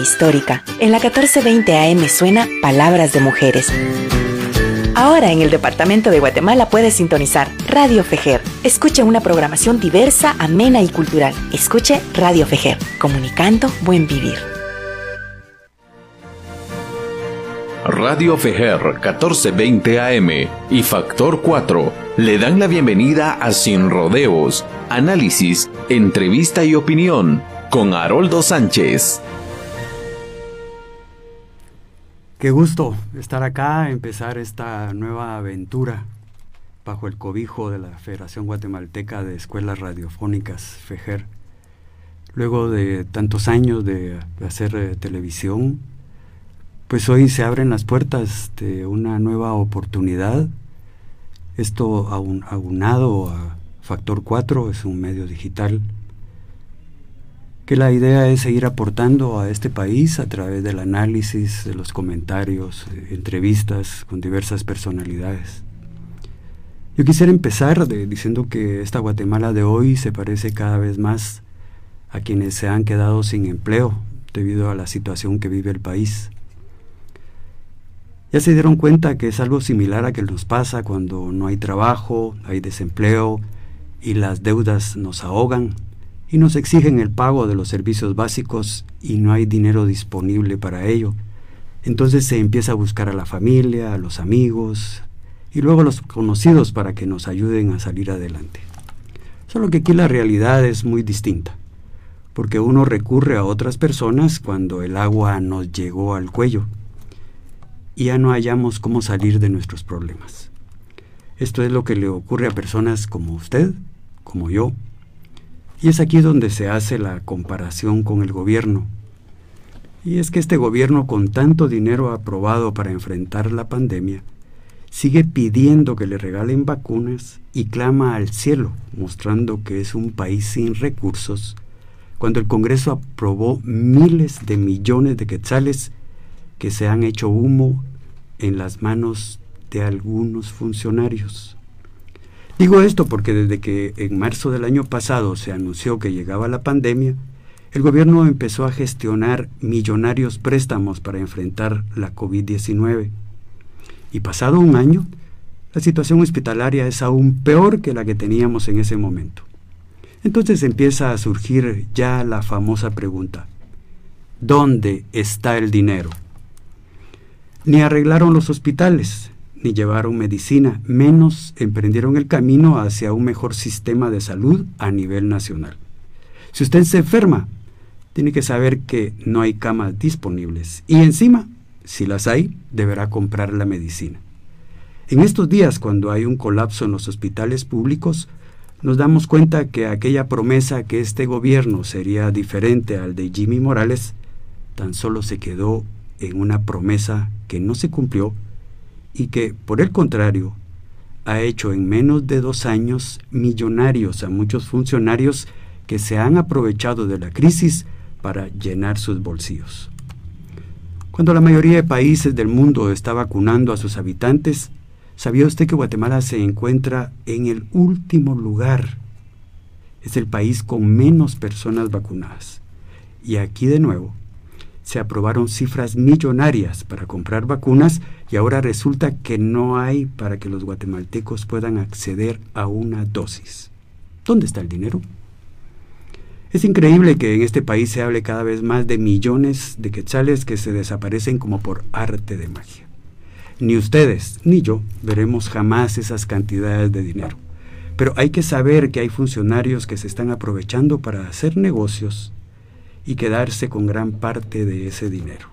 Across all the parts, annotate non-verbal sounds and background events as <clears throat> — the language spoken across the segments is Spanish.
histórica. En la 1420 AM suena Palabras de Mujeres. Ahora en el departamento de Guatemala puedes sintonizar Radio Fejer. Escuche una programación diversa, amena y cultural. Escuche Radio Fejer, comunicando buen vivir. Radio Fejer 1420 AM y Factor 4 le dan la bienvenida a Sin Rodeos, análisis, entrevista y opinión con Haroldo Sánchez. Qué gusto estar acá, empezar esta nueva aventura bajo el cobijo de la Federación Guatemalteca de Escuelas Radiofónicas, FEJER. Luego de tantos años de hacer eh, televisión, pues hoy se abren las puertas de una nueva oportunidad. Esto aunado a Factor 4, es un medio digital que la idea es seguir aportando a este país a través del análisis, de los comentarios, entrevistas con diversas personalidades. Yo quisiera empezar diciendo que esta Guatemala de hoy se parece cada vez más a quienes se han quedado sin empleo debido a la situación que vive el país. Ya se dieron cuenta que es algo similar a que nos pasa cuando no hay trabajo, hay desempleo y las deudas nos ahogan y nos exigen el pago de los servicios básicos y no hay dinero disponible para ello. Entonces se empieza a buscar a la familia, a los amigos y luego a los conocidos para que nos ayuden a salir adelante. Solo que aquí la realidad es muy distinta, porque uno recurre a otras personas cuando el agua nos llegó al cuello y ya no hallamos cómo salir de nuestros problemas. Esto es lo que le ocurre a personas como usted, como yo, y es aquí donde se hace la comparación con el gobierno. Y es que este gobierno con tanto dinero aprobado para enfrentar la pandemia, sigue pidiendo que le regalen vacunas y clama al cielo, mostrando que es un país sin recursos, cuando el Congreso aprobó miles de millones de quetzales que se han hecho humo en las manos de algunos funcionarios. Digo esto porque desde que en marzo del año pasado se anunció que llegaba la pandemia, el gobierno empezó a gestionar millonarios préstamos para enfrentar la COVID-19. Y pasado un año, la situación hospitalaria es aún peor que la que teníamos en ese momento. Entonces empieza a surgir ya la famosa pregunta, ¿dónde está el dinero? Ni arreglaron los hospitales, ni llevaron medicina, menos emprendieron el camino hacia un mejor sistema de salud a nivel nacional. Si usted se enferma, tiene que saber que no hay camas disponibles y encima, si las hay, deberá comprar la medicina. En estos días, cuando hay un colapso en los hospitales públicos, nos damos cuenta que aquella promesa que este gobierno sería diferente al de Jimmy Morales, tan solo se quedó en una promesa que no se cumplió y que, por el contrario, ha hecho en menos de dos años millonarios a muchos funcionarios que se han aprovechado de la crisis para llenar sus bolsillos. Cuando la mayoría de países del mundo está vacunando a sus habitantes, ¿sabía usted que Guatemala se encuentra en el último lugar? Es el país con menos personas vacunadas. Y aquí de nuevo, se aprobaron cifras millonarias para comprar vacunas y ahora resulta que no hay para que los guatemaltecos puedan acceder a una dosis. ¿Dónde está el dinero? Es increíble que en este país se hable cada vez más de millones de quetzales que se desaparecen como por arte de magia. Ni ustedes ni yo veremos jamás esas cantidades de dinero. Pero hay que saber que hay funcionarios que se están aprovechando para hacer negocios y quedarse con gran parte de ese dinero.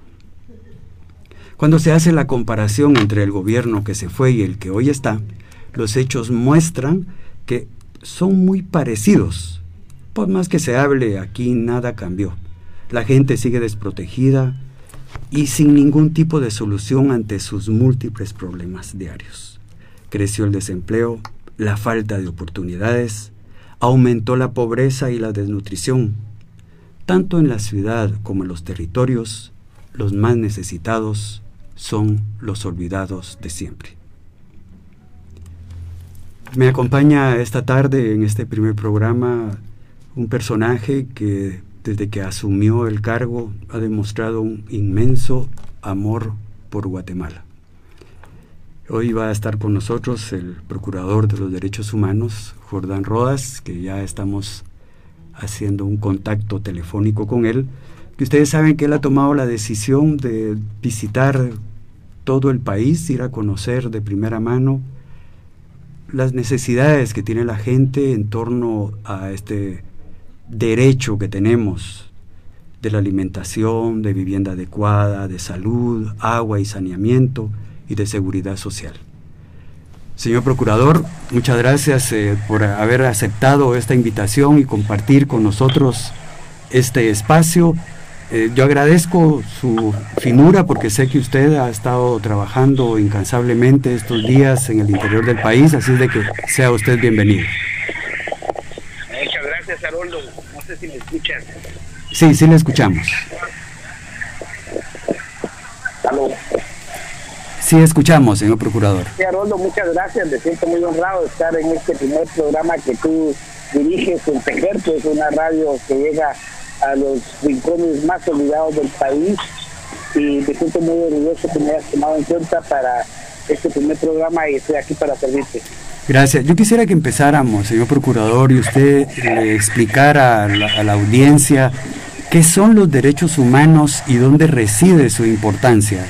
Cuando se hace la comparación entre el gobierno que se fue y el que hoy está, los hechos muestran que son muy parecidos. Por más que se hable, aquí nada cambió. La gente sigue desprotegida y sin ningún tipo de solución ante sus múltiples problemas diarios. Creció el desempleo, la falta de oportunidades, aumentó la pobreza y la desnutrición, tanto en la ciudad como en los territorios, los más necesitados son los olvidados de siempre. Me acompaña esta tarde en este primer programa un personaje que desde que asumió el cargo, ha demostrado un inmenso amor por Guatemala. Hoy va a estar con nosotros el Procurador de los Derechos Humanos, Jordán Rodas, que ya estamos haciendo un contacto telefónico con él, que ustedes saben que él ha tomado la decisión de visitar todo el país, ir a conocer de primera mano las necesidades que tiene la gente en torno a este derecho que tenemos de la alimentación, de vivienda adecuada, de salud, agua y saneamiento y de seguridad social. Señor Procurador, muchas gracias eh, por haber aceptado esta invitación y compartir con nosotros este espacio. Eh, yo agradezco su finura porque sé que usted ha estado trabajando incansablemente estos días en el interior del país, así de que sea usted bienvenido. Muchas gracias, Haroldo. No sé si me escuchan. Sí, sí le escuchamos. Sí, escuchamos, señor procurador. Sí, Haroldo, muchas gracias. Me siento muy honrado de estar en este primer programa que tú diriges en Tejer, que es una radio que llega a los rincones más olvidados del país. Y me siento muy orgulloso que me hayas tomado en cuenta para este primer programa y estoy aquí para servirte. Gracias. Yo quisiera que empezáramos, señor procurador, y usted explicara a la, a la audiencia qué son los derechos humanos y dónde reside su importancia.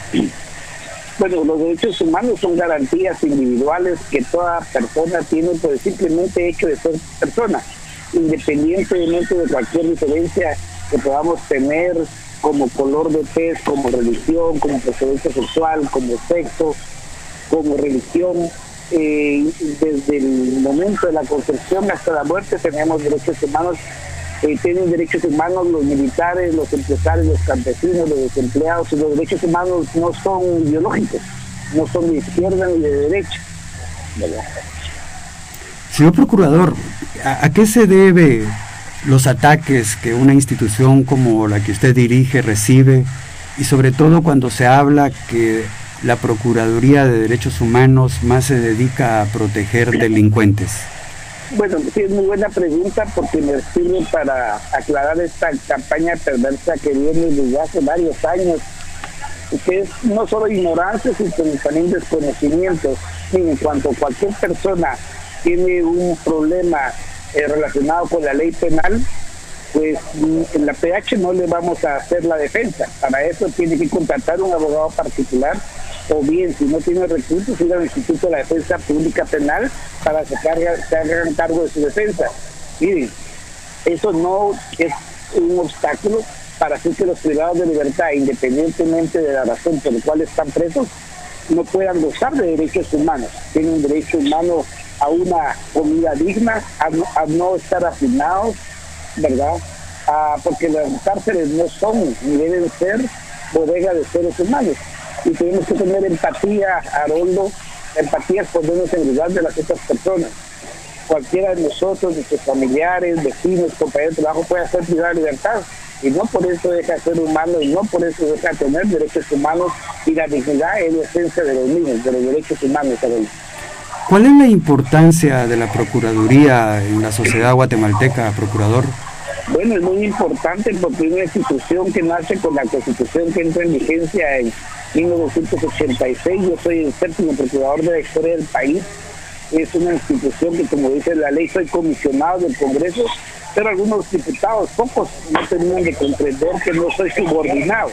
Bueno, los derechos humanos son garantías individuales que toda persona tiene por el simplemente hecho de ser persona, independientemente de cualquier diferencia que podamos tener como color de tez, como religión, como procedencia sexual, como sexo, como religión. Eh, desde el momento de la concepción hasta la muerte tenemos derechos humanos eh, tienen derechos humanos los militares, los empresarios, los campesinos, los desempleados. Los derechos humanos no son biológicos, no son de izquierda ni de derecha. Señor Procurador, ¿a, ¿a qué se debe los ataques que una institución como la que usted dirige recibe y sobre todo cuando se habla que la Procuraduría de Derechos Humanos más se dedica a proteger delincuentes? Bueno, sí, es muy buena pregunta porque me sirve para aclarar esta campaña perversa que viene desde hace varios años, que es no solo ignorancia, sino también desconocimiento. En cuanto cualquier persona tiene un problema eh, relacionado con la ley penal, pues en la PH no le vamos a hacer la defensa. Para eso tiene que contratar un abogado particular o bien si no tiene recursos ir al Instituto de la Defensa Pública Penal para que se hagan cargo de su defensa. Miren, eso no es un obstáculo para hacer que los privados de libertad, independientemente de la razón por la cual están presos, no puedan gozar de derechos humanos. Tienen derecho humano a una comida digna, a no, estar afinados, ¿verdad? porque las cárceles no son ni deben ser bodega de seres humanos y tenemos que tener empatía, Haroldo, empatía ponernos en lugar de las otras personas. Cualquiera de nosotros, nuestros familiares, vecinos, compañeros de trabajo puede hacer privada libertad y no por eso deja de ser humano y no por eso deja de tener derechos humanos y la dignidad es la esencia de los niños, de los derechos humanos. Haroldo. ¿Cuál es la importancia de la Procuraduría en la sociedad guatemalteca, Procurador? Bueno, es muy importante porque una institución que nace con la constitución que entra en vigencia en 1986. Yo soy el séptimo procurador de la historia del país. Es una institución que, como dice la ley, soy comisionado del Congreso, pero algunos diputados, pocos, no tenían que comprender que no soy subordinado.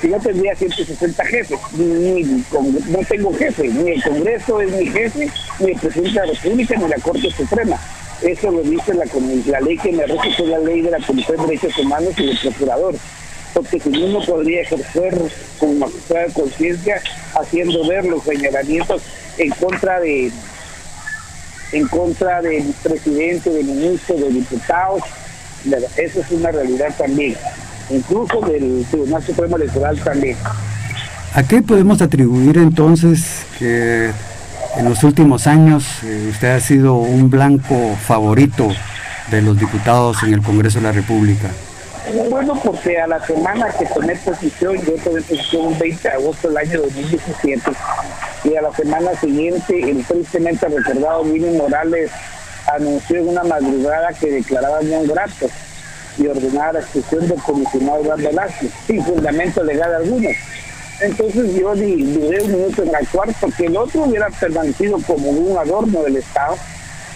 Si no tendría 160 jefes, ni, no tengo jefe, ni el Congreso es mi jefe, ni el presidente de la República, ni la Corte Suprema. Eso lo dice la, la ley que me rige, la ley de la Comisión de Derechos Humanos y del Procurador. Porque si uno podría ejercer con magistrado de conciencia haciendo ver los señalamientos en contra de en contra del presidente, del ministro, de diputados, eso es una realidad también, incluso del Tribunal Supremo Electoral también. ¿A qué podemos atribuir entonces que en los últimos años eh, usted ha sido un blanco favorito de los diputados en el Congreso de la República? Bueno, porque a la semana que tomé posición, yo tomé posición el 20 de agosto del año 2017, y a la semana siguiente, el tristemente recordado William Morales anunció en una madrugada que declaraba un grato. y ordenar la expulsión del comisionado Eduardo Velázquez, sin fundamento legal alguno. Entonces yo dudé un minuto en actuar porque el otro hubiera permanecido como un adorno del Estado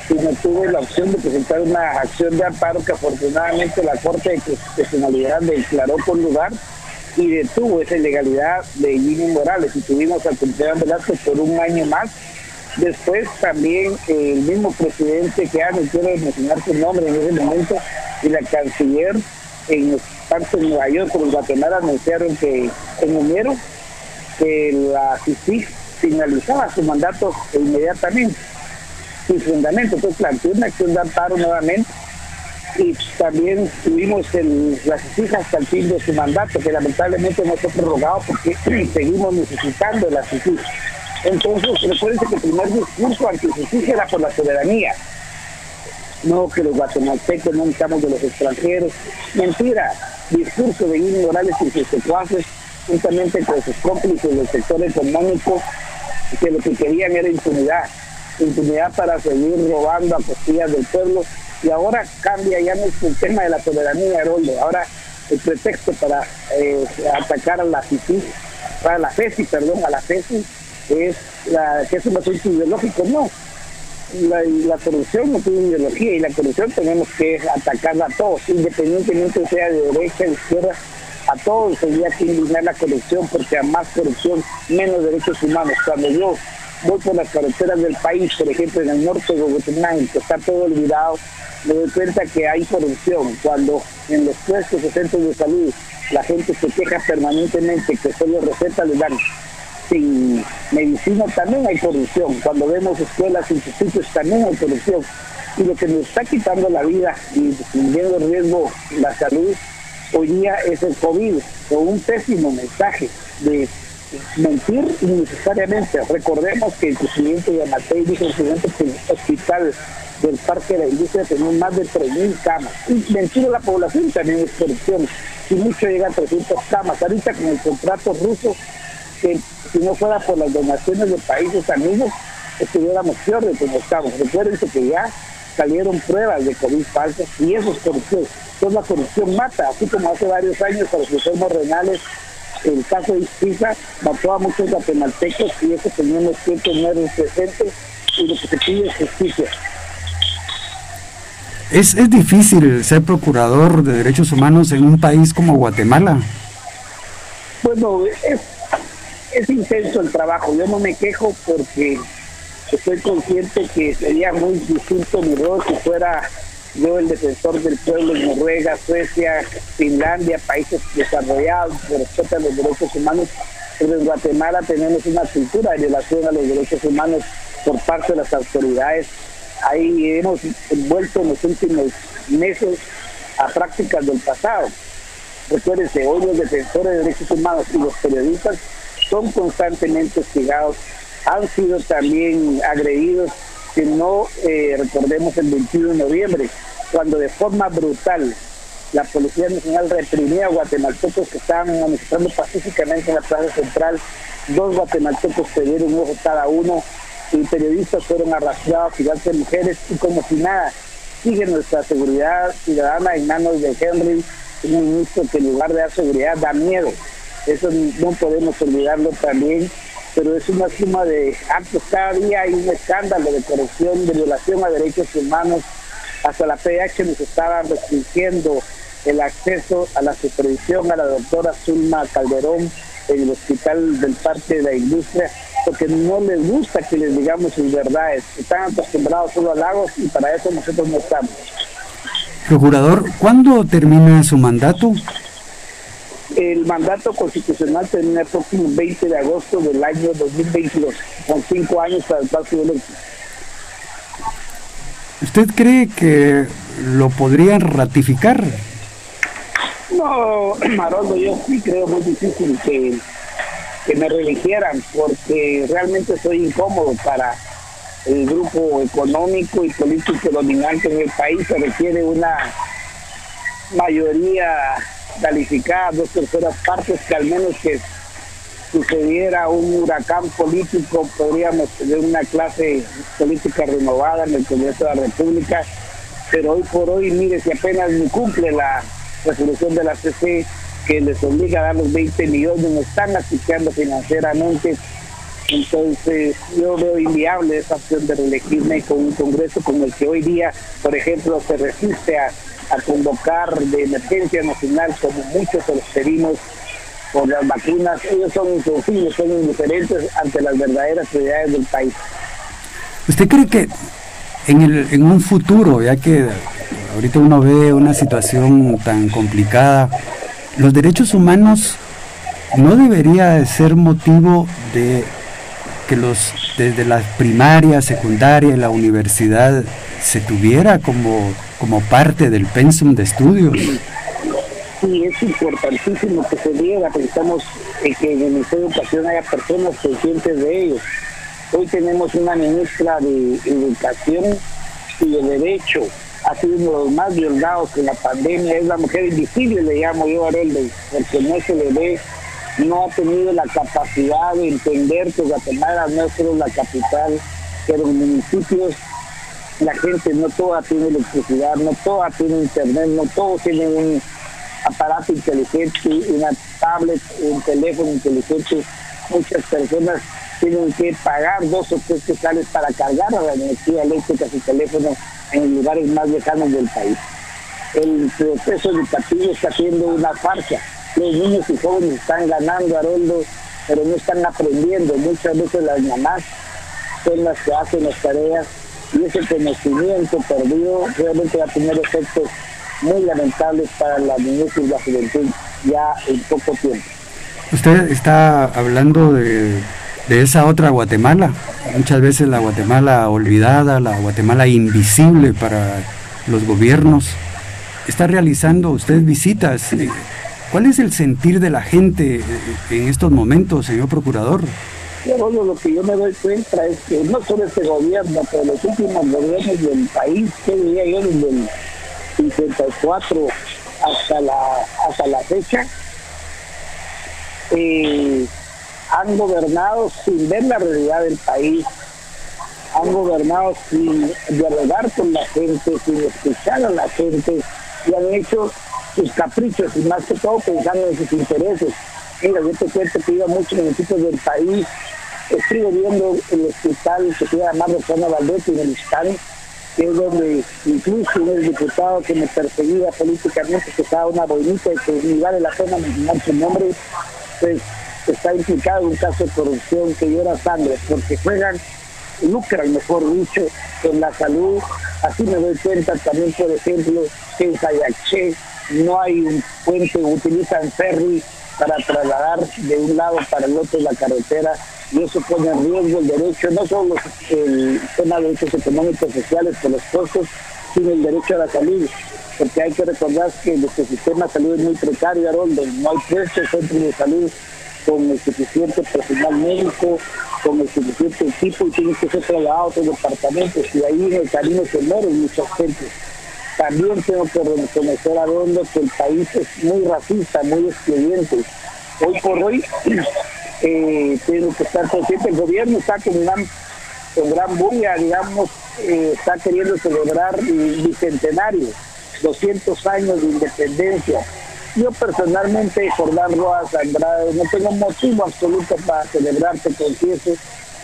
y no tuve la opción de presentar una acción de amparo que afortunadamente la Corte de Constitucionalidad declaró con lugar y detuvo esa ilegalidad de Jimmy Morales y tuvimos al comisionado Velázquez por un año más. Después también eh, el mismo presidente que no quiero mencionar su nombre en ese momento, y la canciller en tanto en Nueva York como en Guatemala anunciaron que en enero que la CICIG finalizaba su mandato inmediatamente, sin fundamento. Entonces planteó una acción de amparo nuevamente y también tuvimos el, la CICIG hasta el fin de su mandato, que lamentablemente no fue prorrogado porque <clears throat> seguimos necesitando la CICIG. Entonces, recuerden que el primer discurso antijusticia era por la soberanía. No que los guatemaltecos no estamos de los extranjeros. Mentira. Discurso de Guillermo Morales y sus secuaces, juntamente con sus cómplices del sector económico, que lo que querían era impunidad. Impunidad para seguir robando a costillas del pueblo. Y ahora cambia, ya no es el tema de la soberanía, Heroldo. Ahora el pretexto para eh, atacar a la FICI, para la FESI, perdón, a la FESI, es la, que es un asunto ideológico, no. La, corrupción no tiene ideología y la corrupción tenemos que atacarla a todos, independientemente sea de derecha, de izquierda, a todos tendría que eliminar la corrupción porque a más corrupción, menos derechos humanos. Cuando yo voy por las carreteras del país, por ejemplo en el norte de Bogotá, que está todo olvidado, me doy cuenta que hay corrupción. Cuando en los puestos de centros de salud la gente se queja permanentemente que solo recetas le dan sin medicina también hay corrupción. Cuando vemos escuelas, institutos también hay corrupción. Y lo que nos está quitando la vida y poniendo en riesgo la salud hoy día es el COVID, con un pésimo mensaje de mentir innecesariamente. Recordemos que el presidente de Amatei dijo el presidente que el hospital del Parque de la Industria tenía más de 3.000 camas. Y mentir a la población también es corrupción. Si mucho llega a 300 camas. Ahorita con el contrato ruso que si no fuera por las donaciones de países amigos, estuviéramos peor de como estamos. Recuerden que ya salieron pruebas de COVID falsas y eso es corrupción. Entonces la corrupción mata, así como hace varios años para los enfermos renales, el caso de Ispiza mató a muchos guatemaltecos y eso tenemos que tener presente y lo que se pide es justicia. Es, es difícil ser procurador de derechos humanos en un país como Guatemala. Bueno, es es intenso el trabajo. Yo no me quejo porque estoy consciente que sería muy distinto mi rol si fuera yo el defensor del pueblo en Noruega, Suecia, Finlandia, países desarrollados que respetan los derechos humanos. Pero en Guatemala tenemos una cultura de violación a los derechos humanos por parte de las autoridades. Ahí hemos vuelto en los últimos meses a prácticas del pasado. Recuérdense, hoy los defensores de derechos humanos y los periodistas son constantemente hostigados, han sido también agredidos, que no eh, recordemos el 21 de noviembre, cuando de forma brutal la Policía Nacional reprimía a guatemaltecos que estaban manifestando pacíficamente en la plaza central, dos guatemaltecos perdieron un ojo cada uno, y periodistas fueron arrastrados, igual de mujeres, y como si nada, sigue nuestra seguridad ciudadana en manos de Henry, un ministro que en lugar de dar seguridad da miedo. Eso no podemos olvidarlo también, pero es una suma de actos. Cada día hay un escándalo de corrupción, de violación a derechos humanos. Hasta la PH nos estaba restringiendo el acceso a la supervisión a la doctora Zulma Calderón en el Hospital del Parque de la Industria, porque no les gusta que les digamos sus verdades. Están acostumbrados solo a lagos y para eso nosotros no estamos. Procurador, ¿cuándo termina su mandato? El mandato constitucional termina el próximo 20 de agosto del año 2022, con cinco años para el paso electo. ¿Usted cree que lo podrían ratificar? No, <clears throat> Marondo, yo sí creo muy difícil que, que me reeligieran, porque realmente soy incómodo para el grupo económico y político dominante en el país. Se requiere una mayoría calificada, dos terceras partes, que al menos que sucediera un huracán político, podríamos tener una clase política renovada en el Congreso de la República pero hoy por hoy, mire, si apenas ni cumple la resolución de la CC que les obliga a dar los 20 millones, no están asfixiando financieramente. Entonces, yo veo inviable esa opción de reelegirme con un Congreso como el que hoy día, por ejemplo, se resiste a, convocar de emergencia nacional, como muchos pedimos por las vacunas. Ellos son insensibles, son indiferentes ante las verdaderas prioridades del país. ¿Usted cree que en, el, en un futuro, ya que ahorita uno ve una situación tan complicada, los derechos humanos no debería ser motivo de que los desde la primaria, secundaria y la universidad se tuviera como, como parte del pensum de estudios. Sí, es importantísimo que se diera, pensamos en que en el Ministerio de Educación haya personas conscientes de ellos. Hoy tenemos una ministra de Educación y de Derecho ha sido uno de los más violados en la pandemia, es la mujer invisible, le llamo yo a porque no se le ve, no ha tenido la capacidad de entender que Guatemala no es solo la capital, pero en municipios la gente no toda tiene electricidad, no toda tiene internet, no todos tienen un aparato inteligente, una tablet, un teléfono inteligente. Muchas personas tienen que pagar dos o tres quetzales para cargar a la energía eléctrica su teléfono en lugares más lejanos del país. El proceso educativo está siendo una farsa. Los niños y jóvenes están ganando, Haroldo, pero no están aprendiendo. Muchas veces las mamás son las que hacen las tareas y ese conocimiento perdido realmente va a tener efectos muy lamentables para la niñez y la juventud ya en poco tiempo. Usted está hablando de de esa otra Guatemala, muchas veces la Guatemala olvidada, la Guatemala invisible para los gobiernos. Está realizando usted visitas. ¿Cuál es el sentir de la gente en estos momentos, señor procurador? Bueno, lo que yo me doy cuenta es que no solo este gobierno, pero los últimos gobiernos del país, que diría yo, desde el 54 hasta la, hasta la fecha, eh, han gobernado sin ver la realidad del país, han gobernado sin dialogar con la gente, sin escuchar a la gente y han hecho sus caprichos y más que todo pensando en sus intereses. Mira, yo te cuento que iba a muchos municipios del país, estuve viendo el hospital que se llama Rosana Valdez en el que es donde incluso un diputado que me perseguía políticamente, que estaba una boinita y que ni vale la pena mencionar su nombre, pues está implicado en un caso de corrupción que llora sangre, porque juegan, lucran, mejor dicho, en la salud. Así me doy cuenta también, por ejemplo, que en Sayaché no hay un puente, utilizan ferry para trasladar de un lado para el otro la carretera y eso pone en riesgo el derecho, no solo el tema de derechos económicos sociales por los costos, sino el derecho a la salud porque hay que recordar que nuestro sistema de salud es muy precario, no hay puestos centros de salud con el suficiente personal médico, con el suficiente equipo y tiene que ser trasladado a otros departamentos y ahí en el camino se mueren mucha gente. También tengo que reconocer a Rondo que el país es muy racista, muy excluyente. Hoy por hoy <clears throat> eh, tengo que estar consciente, el gobierno está con gran, con gran bulla, digamos, eh, está queriendo celebrar el bicentenario, 200 años de independencia yo personalmente, Jordán Rojas Andrade, no tengo motivo absoluto para celebrarte, confieso,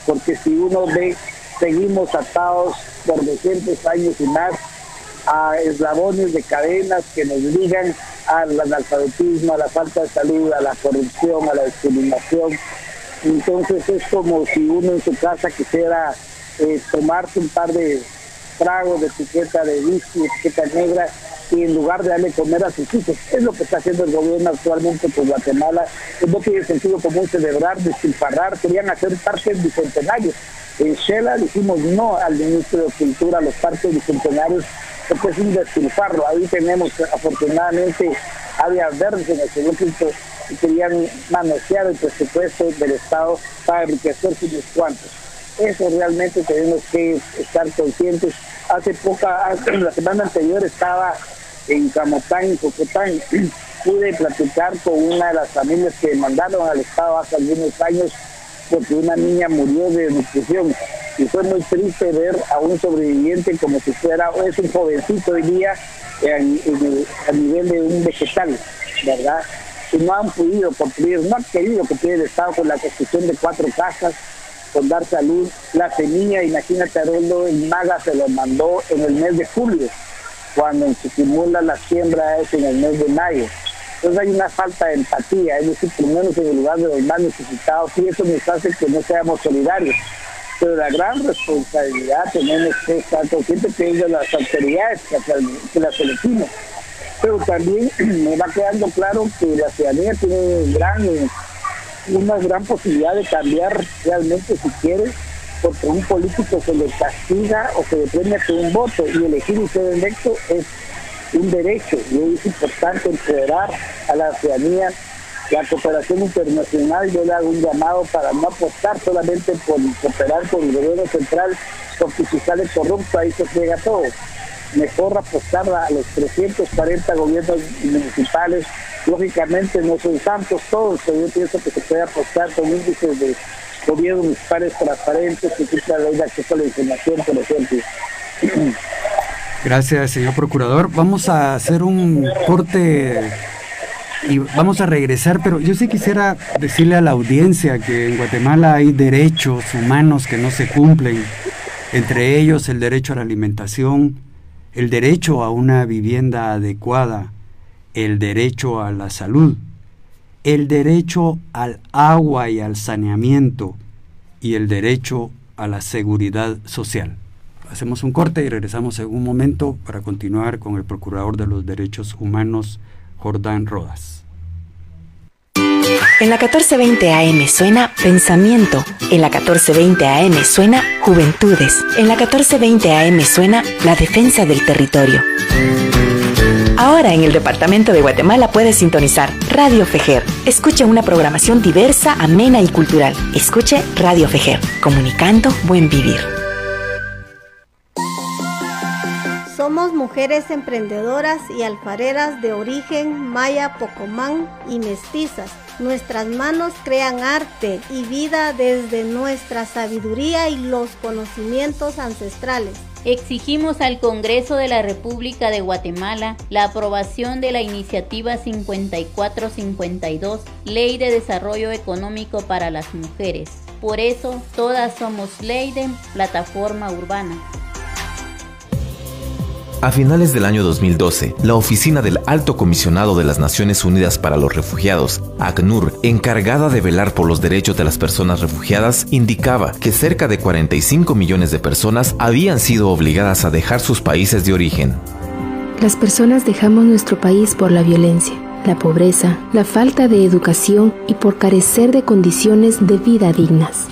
porque si uno ve, seguimos atados por 200 años y más a eslabones de cadenas que nos ligan al analfabetismo, a la falta de salud, a la corrupción, a la discriminación. Entonces es como si uno en su casa quisiera eh, tomarse un par de tragos de etiqueta de whisky, etiqueta negra y en lugar de darle comer a sus hijos. Es lo que está haciendo el gobierno actualmente con Guatemala. No tiene sentido común celebrar, despilfarrar, querían hacer parques bicentenarios. En Shela dijimos no al ministro de Cultura, a los parques bicentenarios, porque es un despilfarro. Ahí tenemos afortunadamente áreas verdes en el segundo y querían manosear el presupuesto del Estado para enriquecerse unos cuantos. Eso realmente tenemos que estar conscientes. Hace poca, la semana anterior estaba en Camotán, en Cocotán, <clears throat> pude platicar con una de las familias que mandaron al Estado hace algunos años porque una niña murió de nutrición. y fue muy triste ver a un sobreviviente como si fuera, es un jovencito hoy día a nivel de un vegetal, ¿verdad? Y no han podido cumplir, no han querido cumplir el Estado con la construcción de cuatro casas, con dar salud. La semilla, imagínate, Aroldo, el MAGA se lo mandó en el mes de julio, cuando se simula la siembra es en el mes de mayo. Entonces hay una falta de empatía, es decir, menos en el lugar de los más necesitados, y eso nos hace que no seamos solidarios pero la gran responsabilidad tenemos que estar conscientes que es de las autoridades que las elegimos. Pero también <clears throat> me va quedando claro que la ciudadanía tiene una gran posibilidad de cambiar realmente si quiere, porque un político se le castiga o se le premia con un voto y elegir un ser electo es un derecho y es importante empoderar a la ciudadanía la cooperación internacional, yo le hago un llamado para no apostar solamente por cooperar con el gobierno central, porque si sale corrupto ahí se pega todo. Mejor apostar a los 340 gobiernos municipales. Lógicamente no son santos todos, pero yo pienso que se puede apostar con índices de gobiernos municipales transparentes que quita la acceso a la información, por ejemplo. <clears throat> Gracias, señor procurador. Vamos a hacer un corte y vamos a regresar, pero yo sí quisiera decirle a la audiencia que en Guatemala hay derechos humanos que no se cumplen, entre ellos el derecho a la alimentación, el derecho a una vivienda adecuada, el derecho a la salud, el derecho al agua y al saneamiento y el derecho a la seguridad social. Hacemos un corte y regresamos en un momento para continuar con el Procurador de los Derechos Humanos, Jordán Rodas. En la 1420 AM suena Pensamiento. En la 1420 AM suena Juventudes. En la 1420 AM suena La Defensa del Territorio. Ahora en el Departamento de Guatemala puedes sintonizar Radio Fejer. Escuche una programación diversa, amena y cultural. Escuche Radio Fejer, comunicando buen vivir. Somos mujeres emprendedoras y alfareras de origen maya, pocomán y mestizas. Nuestras manos crean arte y vida desde nuestra sabiduría y los conocimientos ancestrales. Exigimos al Congreso de la República de Guatemala la aprobación de la iniciativa 5452, Ley de Desarrollo Económico para las Mujeres. Por eso, todas somos Leiden, Plataforma Urbana. A finales del año 2012, la Oficina del Alto Comisionado de las Naciones Unidas para los Refugiados, ACNUR, encargada de velar por los derechos de las personas refugiadas, indicaba que cerca de 45 millones de personas habían sido obligadas a dejar sus países de origen. Las personas dejamos nuestro país por la violencia, la pobreza, la falta de educación y por carecer de condiciones de vida dignas.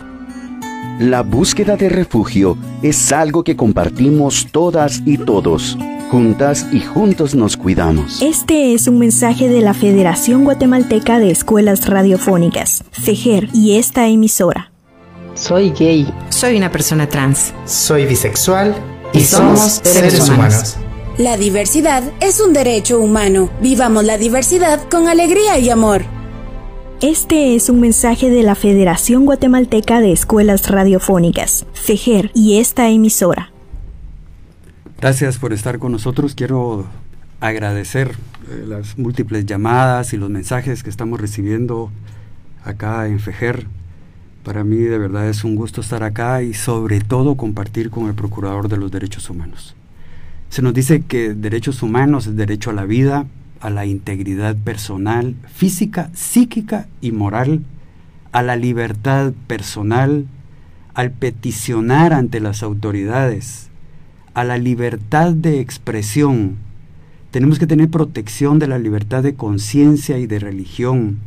La búsqueda de refugio es algo que compartimos todas y todos. Juntas y juntos nos cuidamos. Este es un mensaje de la Federación Guatemalteca de Escuelas Radiofónicas, FEGER, y esta emisora. Soy gay. Soy una persona trans. Soy bisexual. Y, somos, seres, humanos. La diversidad es un derecho humano. Vivamos la diversidad con alegría y amor. Este es un mensaje de la Federación Guatemalteca de Escuelas Radiofónicas, FEGER, y esta emisora. Gracias por estar con nosotros. Quiero agradecer eh, las múltiples llamadas y los mensajes que estamos recibiendo acá en FEGER. Para mí de verdad es un gusto estar acá y sobre todo compartir con el Procurador de los Derechos Humanos. Se nos dice que derechos humanos es derecho a la vida, a la integridad personal, física, psíquica y moral, a la libertad personal, al peticionar ante las autoridades, a la libertad de expresión. Tenemos que tener protección de la libertad de conciencia y de religión,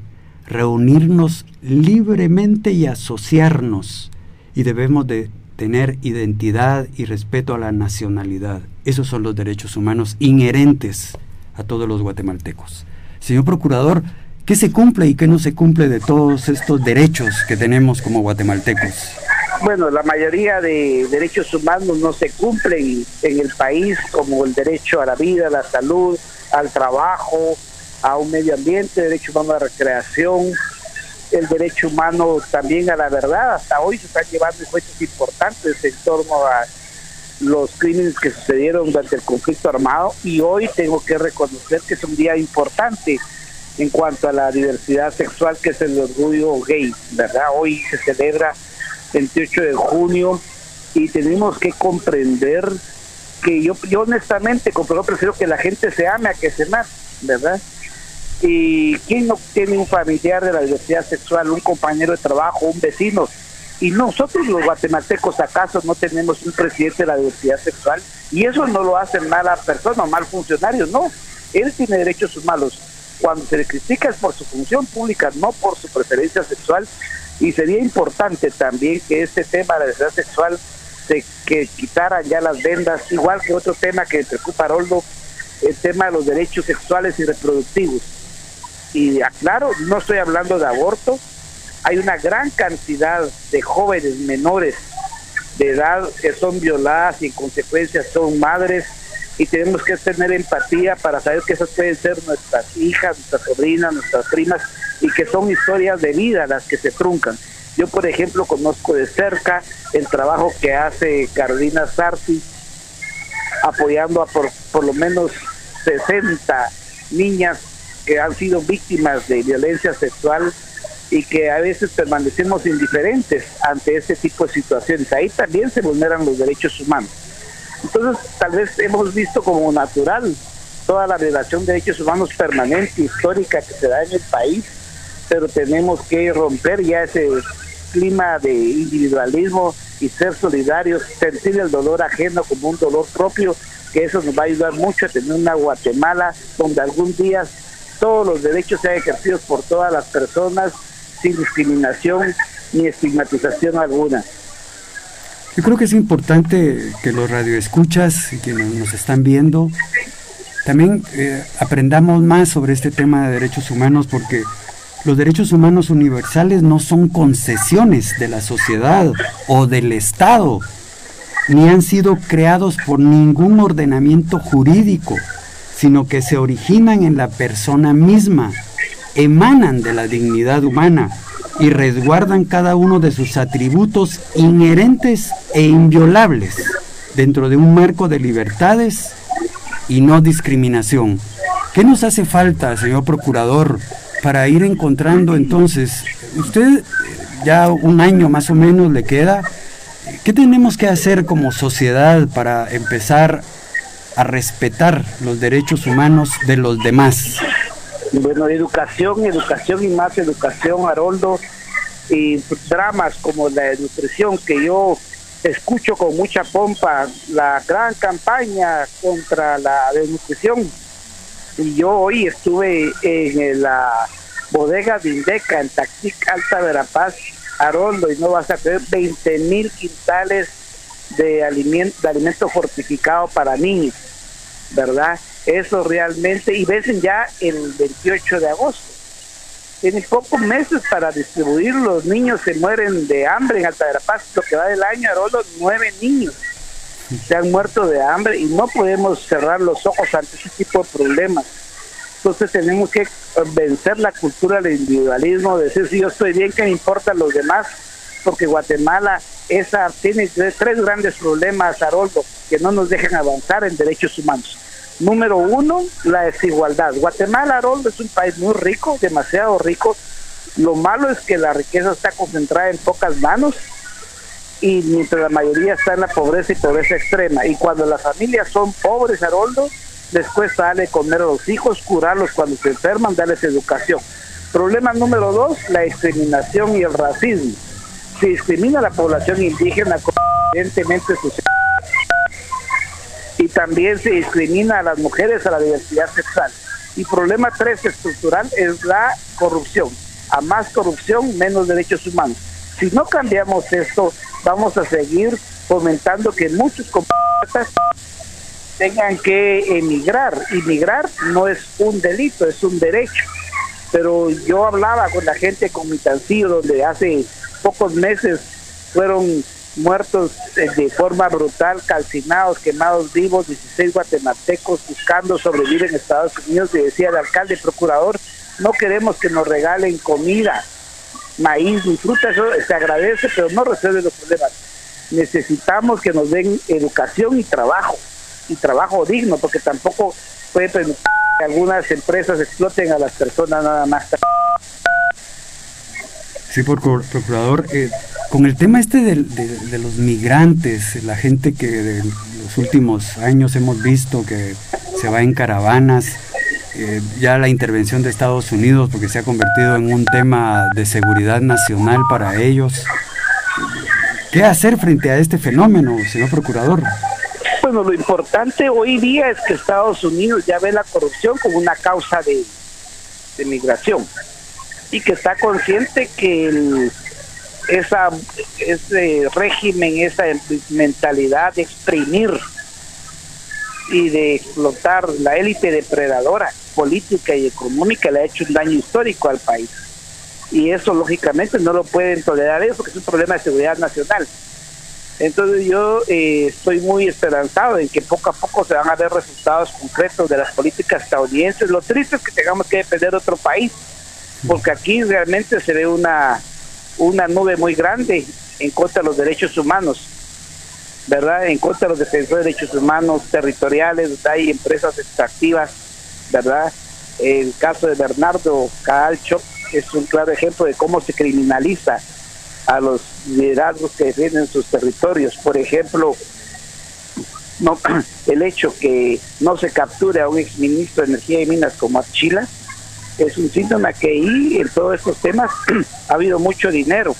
reunirnos libremente y asociarnos, y debemos de tener identidad y respeto a la nacionalidad. Esos son los derechos humanos inherentes a todos los guatemaltecos. Señor Procurador, ¿qué se cumple y qué no se cumple de todos estos derechos que tenemos como guatemaltecos? Bueno, la mayoría de derechos humanos no se cumplen en el país, como el derecho a la vida, a la salud, al trabajo, a un medio ambiente, derecho humano a la recreación, el derecho humano también a la verdad. Hasta hoy se están llevando juicios importantes en torno a los crímenes que sucedieron durante el conflicto armado y hoy tengo que reconocer que es un día importante en cuanto a la diversidad sexual que es el orgullo gay, ¿verdad? Hoy se celebra 28 de junio y tenemos que comprender que yo, yo honestamente, yo prefiero que la gente se ame a que se mate, ¿verdad? Y quién no tiene un familiar de la diversidad sexual, un compañero de trabajo, un vecino, y nosotros los guatemaltecos acaso no tenemos un presidente de la diversidad sexual y eso no lo hace mala persona o mal funcionario, no. Él tiene derechos humanos. Cuando se le critica es por su función pública, no por su preferencia sexual. Y sería importante también que este tema de la diversidad sexual se que quitaran ya las vendas, igual que otro tema que preocupa a Roldo, el tema de los derechos sexuales y reproductivos. Y aclaro, no estoy hablando de aborto, hay una gran cantidad de jóvenes menores de edad que son violadas y en consecuencia son madres y tenemos que tener empatía para saber que esas pueden ser nuestras hijas, nuestras sobrinas, nuestras primas y que son historias de vida las que se truncan. Yo, por ejemplo, conozco de cerca el trabajo que hace Carolina Sarti apoyando a por, por lo menos 60 niñas que han sido víctimas de violencia sexual y que a veces permanecemos indiferentes ante ese tipo de situaciones. Ahí también se vulneran los derechos humanos. Entonces, tal vez hemos visto como natural toda la relación de derechos humanos permanente, histórica que se da en el país, pero tenemos que romper ya ese clima de individualismo y ser solidarios, sentir el dolor ajeno como un dolor propio, que eso nos va a ayudar mucho a tener una Guatemala donde algún día todos los derechos sean ejercidos por todas las personas sin discriminación ni estigmatización alguna. Yo creo que es importante que los radioescuchas y quienes nos están viendo también eh, aprendamos más sobre este tema de derechos humanos porque los derechos humanos universales no son concesiones de la sociedad o del Estado, ni han sido creados por ningún ordenamiento jurídico, sino que se originan en la persona misma emanan de la dignidad humana y resguardan cada uno de sus atributos inherentes e inviolables dentro de un marco de libertades y no discriminación. ¿Qué nos hace falta, señor procurador, para ir encontrando entonces, usted ya un año más o menos le queda, ¿qué tenemos que hacer como sociedad para empezar a respetar los derechos humanos de los demás? Bueno, educación, educación y más educación, Haroldo, y dramas como la nutrición que yo escucho con mucha pompa, la gran campaña contra la desnutrición. Y yo hoy estuve en la bodega de Indeca, en Taxic, Alta Verapaz, Haroldo, y no vas a tener 20 mil quintales de alimento, de alimento fortificado para niños, ¿verdad? eso realmente, y ves ya el 28 de agosto. Tienen pocos meses para distribuir, los niños se mueren de hambre en Alta lo que va del año, los nueve niños se han muerto de hambre y no podemos cerrar los ojos ante ese tipo de problemas. Entonces tenemos que vencer la cultura del individualismo, decir si yo estoy bien, que me importan los demás, porque Guatemala esa tiene tres, grandes problemas, Haroldo, que no nos dejan avanzar en derechos humanos. Número uno, la desigualdad. Guatemala, Haroldo, es un país muy rico, demasiado rico. Lo malo es que la riqueza está concentrada en pocas manos y mientras la mayoría está en la pobreza y pobreza extrema. Y cuando las familias son pobres, Haroldo, les cuesta darle comer a los hijos, curarlos cuando se enferman, darles educación. Problema número dos, la discriminación y el racismo. Se discrimina a la población indígena, evidentemente y también se discrimina a las mujeres a la diversidad sexual. Y problema tres estructural es la corrupción. A más corrupción, menos derechos humanos. Si no cambiamos esto, vamos a seguir fomentando que muchos compatriotas tengan que emigrar. Emigrar no es un delito, es un derecho. Pero yo hablaba con la gente con mi tancillo, donde hace pocos meses fueron muertos eh, de forma brutal, calcinados, quemados vivos, 16 guatemaltecos buscando sobrevivir en Estados Unidos. Y decía el alcalde procurador, no queremos que nos regalen comida, maíz ni fruta, eso se agradece, pero no resuelve los problemas. Necesitamos que nos den educación y trabajo, y trabajo digno, porque tampoco puede permitir que algunas empresas exploten a las personas nada más. Sí, por procurador, eh, con el tema este de, los migrantes, la gente que en los últimos años hemos visto que se va en caravanas, eh, ya la intervención de Estados Unidos, porque se ha convertido en un tema de seguridad nacional para ellos. ¿Qué hacer frente a este fenómeno, señor procurador? Bueno, lo importante hoy día es que Estados Unidos ya ve la corrupción como una causa de, de migración y que está consciente que el, ese régimen, esa mentalidad de exprimir y de explotar la élite depredadora política y económica le ha hecho un daño histórico al país. Y eso lógicamente no lo pueden tolerar eso, porque es un problema de seguridad nacional. Entonces yo eh, estoy muy esperanzado en que poco a poco se van a ver resultados concretos de las políticas estadounidenses. Lo triste es que tengamos que depender de otro país porque aquí realmente se ve una, una nube muy grande en contra de los derechos humanos, ¿verdad? En contra de los defensores de derechos humanos territoriales, hay empresas extractivas, ¿verdad? El caso de Bernardo Calcho es un claro ejemplo de cómo se criminaliza a los liderazgos que defienden sus territorios. Por ejemplo, no, <clears throat> el hecho que no se capture a un exministro de Energía y Minas como Achila, es un síntoma que ahí en todos estos temas <clears throat> ha habido mucho dinero,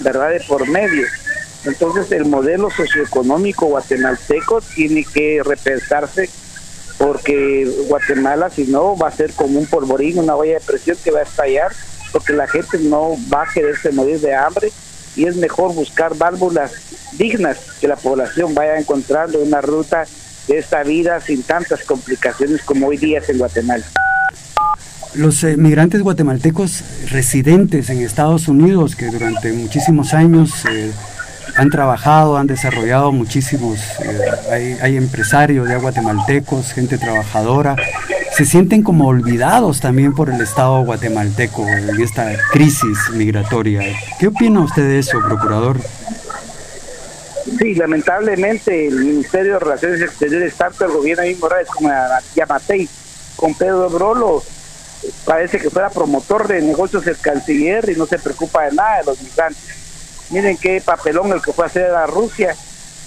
¿verdad? De por medio. Entonces el modelo socioeconómico guatemalteco tiene que repensarse porque Guatemala si no va a ser como un polvorín, una olla de presión que va a estallar porque la gente no va a quererse morir de hambre y es mejor buscar válvulas dignas que la población vaya encontrando una ruta de esta vida sin tantas complicaciones como hoy día es en Guatemala. Los migrantes guatemaltecos residentes en Estados Unidos que durante muchísimos años eh, han trabajado, han desarrollado muchísimos, eh, hay, empresarios ya guatemaltecos, gente trabajadora, se sienten como olvidados también por el Estado guatemalteco en esta crisis migratoria. ¿Qué opina usted de eso, procurador? Sí, lamentablemente el Ministerio de Relaciones Exteriores, tanto el gobierno de Morales como Yamatei, con Pedro Brolo, parece que fuera promotor de negocios el canciller y no se preocupa de nada de los migrantes. Miren qué papelón el que fue a hacer a Rusia.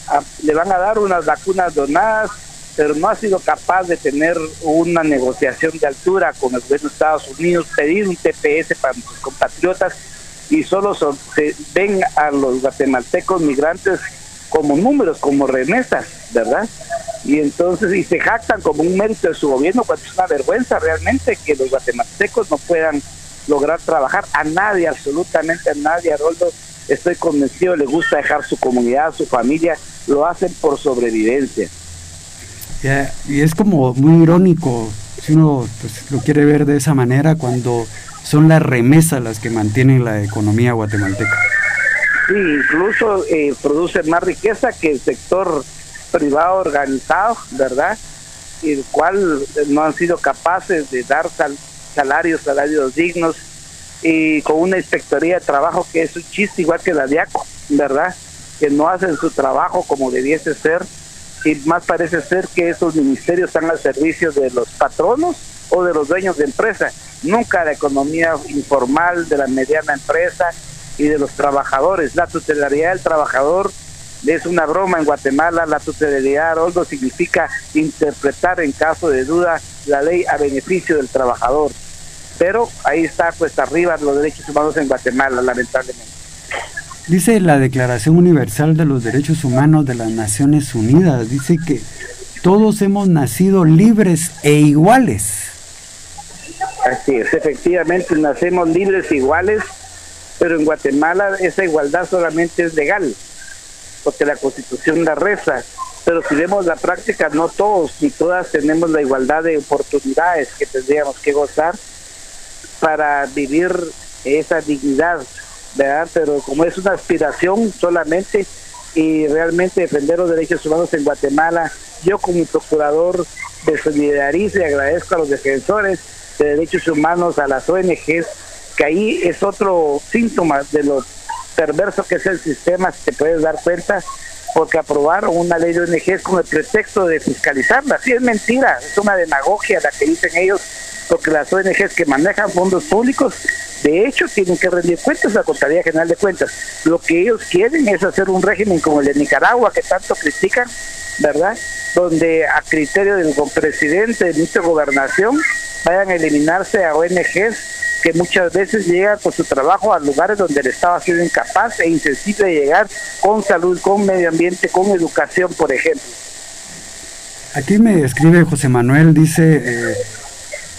Ah, le van a dar unas vacunas donadas, pero no ha sido capaz de tener una negociación de altura con el gobierno de Estados Unidos, pedir un TPS para nuestros compatriotas y solo se ven a los guatemaltecos migrantes como números, como remesas, ¿verdad? y entonces y se jactan como un mérito de su gobierno cuando es una vergüenza realmente que los guatemaltecos no puedan lograr trabajar a nadie, absolutamente a nadie, Aroldo, estoy convencido, le gusta dejar su comunidad, su familia, lo hacen por sobrevivencia. y es como muy irónico, si uno pues, lo quiere ver de esa manera, cuando son las remesas las que mantienen la economía guatemalteca. Sí, incluso eh, produce más riqueza que el sector privado organizado, ¿verdad? El cual no han sido capaces de dar salarios, salarios dignos y con una inspectoría de trabajo que es un chiste igual que la DIACO, ¿verdad? Que no hacen su trabajo como debiese ser y más parece ser que esos ministerios están al servicio de los patronos o de los dueños de empresa, nunca la economía informal, de la mediana empresa y de los trabajadores. La tutelaridad del trabajador es una broma en Guatemala, la tutelaridad Oldo significa interpretar en caso de duda la ley a beneficio del trabajador. Pero ahí está pues arriba los derechos humanos en Guatemala, lamentablemente. Dice la Declaración Universal de los Derechos Humanos de las Naciones Unidas, dice que todos hemos nacido libres e iguales. Así es, efectivamente nacemos libres e iguales, pero en Guatemala esa igualdad solamente es legal porque la constitución la reza, pero si vemos la práctica, no todos ni todas tenemos la igualdad de oportunidades que tendríamos que gozar para vivir esa dignidad, ¿verdad? Pero como es una aspiración solamente y realmente defender los derechos humanos en Guatemala, yo como procurador me solidarizo y agradezco a los defensores de derechos humanos, a las ONGs que ahí es otro síntoma de lo perverso que es el sistema, si te puedes dar cuenta, porque aprobaron una ley de ONGs con el pretexto de fiscalizarla. Sí, es mentira, es una demagogia la que dicen ellos, porque las ONGs que manejan fondos públicos, de hecho, tienen que rendir cuentas a la Contraloría General de Cuentas. Lo que ellos quieren es hacer un régimen como el de Nicaragua, que tanto critican, ¿verdad? Donde a criterio del presidente, del ministro Gobernación, vayan a eliminarse a ONGs que muchas veces llegan con su trabajo a lugares donde el Estado ha sido incapaz e insensible de llegar con salud, con medio ambiente, con educación, por ejemplo. Aquí me escribe José Manuel, dice, eh,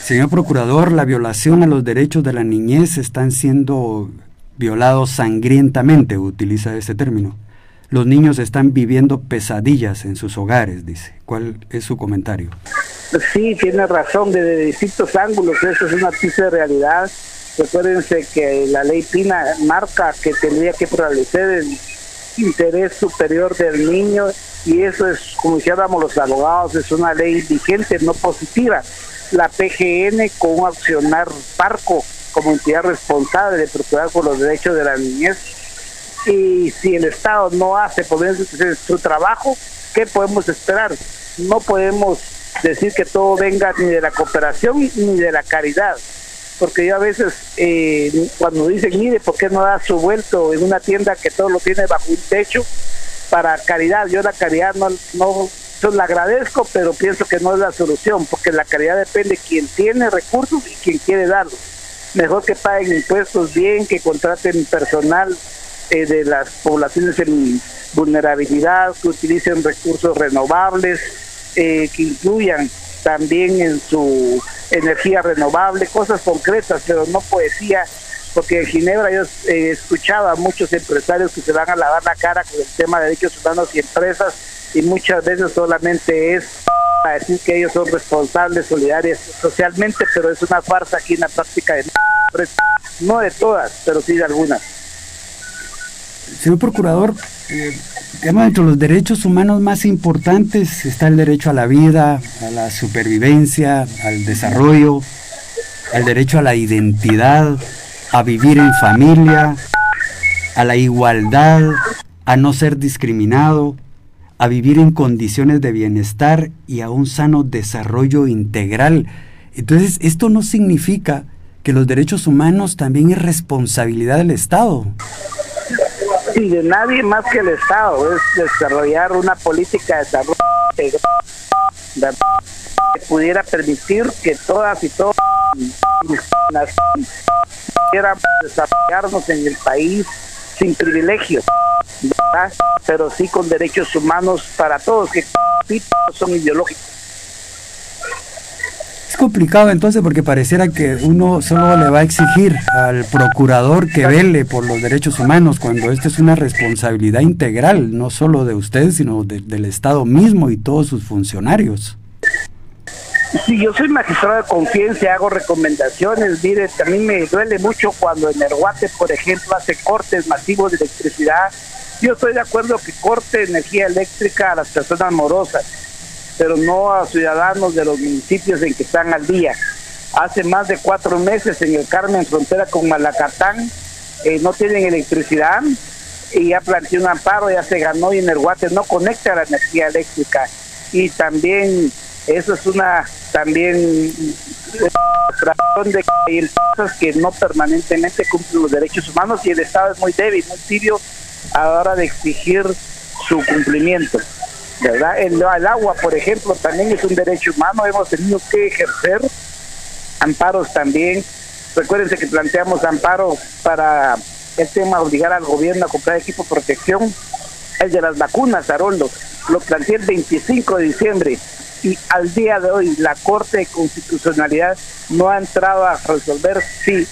señor procurador, la violación a los derechos de la niñez están siendo violados sangrientamente, utiliza ese término. Los niños están viviendo pesadillas en sus hogares, dice. ¿Cuál es su comentario? Sí, tiene razón, desde distintos ángulos, eso es una triste realidad. Recuérdense que la ley Pina marca que tendría que prevalecer el interés superior del niño y eso es, como decíamos los abogados, es una ley vigente, no positiva. La PGN con un accionar parco como entidad responsable de procurar por los derechos de la niñez y si el Estado no hace por su trabajo, ¿qué podemos esperar? No podemos decir que todo venga ni de la cooperación ni de la caridad. Porque yo a veces, eh, cuando dicen, mire, ¿por qué no da su vuelto en una tienda que todo lo tiene bajo un techo para caridad? Yo la caridad no, no yo la agradezco, pero pienso que no es la solución, porque la caridad depende de quien tiene recursos y quien quiere darlos. Mejor que paguen impuestos bien, que contraten personal eh, de las poblaciones en vulnerabilidad, que utilicen recursos renovables, eh, que incluyan también en su energía renovable, cosas concretas, pero no poesía, porque en Ginebra yo eh, escuchaba a muchos empresarios que se van a lavar la cara con el tema de derechos humanos y empresas y muchas veces solamente es para decir que ellos son responsables, solidarios socialmente, pero es una farsa aquí en la práctica de no de todas, pero sí de algunas. Señor Procurador, eh, entre los derechos humanos más importantes está el derecho a la vida, a la supervivencia, al desarrollo, al derecho a la identidad, a vivir en familia, a la igualdad, a no ser discriminado, a vivir en condiciones de bienestar y a un sano desarrollo integral. Entonces, esto no significa que los derechos humanos también es responsabilidad del Estado y de nadie más que el Estado, es desarrollar una política de desarrollo que pudiera permitir que todas y todos pudiéramos desarrollarnos en el país sin privilegios, pero sí con derechos humanos para todos, que son ideológicos. Es complicado entonces porque pareciera que uno solo le va a exigir al procurador que vele por los derechos humanos cuando esta es una responsabilidad integral, no solo de usted, sino del Estado mismo y todos sus funcionarios. Sí, yo soy magistrado de confianza, hago recomendaciones. Mire, también me duele mucho cuando en Erguate, por ejemplo, hace cortes masivos de electricidad. Yo estoy de acuerdo que corte energía eléctrica a las personas morosas pero no a ciudadanos de los municipios en que están al día. Hace más de cuatro meses en el Carmen, frontera con Malacatán, eh, no tienen electricidad y ya planteó un amparo, ya se ganó y en el Guate no conecta la energía eléctrica. Y también eso es una también de que hay cosas que no permanentemente cumplen los derechos humanos y el Estado es muy débil, muy tibio a la hora de exigir su cumplimiento. ¿Verdad? El, agua, por ejemplo, también es un derecho humano, hemos tenido que ejercer amparos también. Recuérdense que planteamos amparo para el tema obligar al gobierno a comprar equipo de protección, el de las vacunas, Haroldo, lo planteé el 25 de diciembre y al día de hoy la Corte de Constitucionalidad no ha entrado a resolver si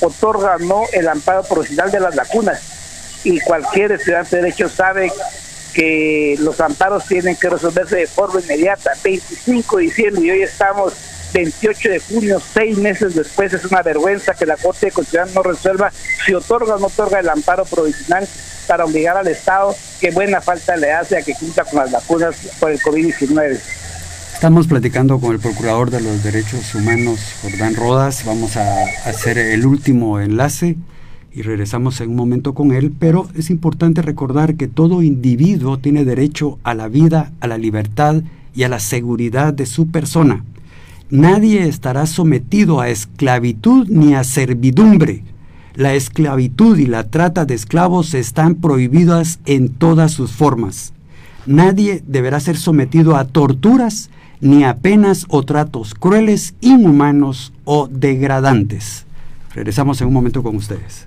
otorga o no el amparo profesional de las vacunas. Y cualquier estudiante de derecho sabe que los amparos tienen que resolverse de forma inmediata. 25 de diciembre y hoy estamos 28 de junio, seis meses después, es una vergüenza que la Corte de Constitución no resuelva si otorga o no otorga el amparo provisional para obligar al Estado, que buena falta le hace a que cumpla con las vacunas por el COVID-19. Estamos platicando con el Procurador de los Derechos Humanos, Jordán Rodas. Vamos a hacer el último enlace y regresamos en un momento con él, pero es importante recordar que todo individuo tiene derecho a la vida, a la libertad y a la seguridad de su persona. Nadie estará sometido a esclavitud ni a servidumbre. La esclavitud y la trata de esclavos están prohibidas en todas sus formas. Nadie deberá ser sometido a torturas ni a penas o tratos crueles, inhumanos o degradantes. Regresamos en un momento con ustedes.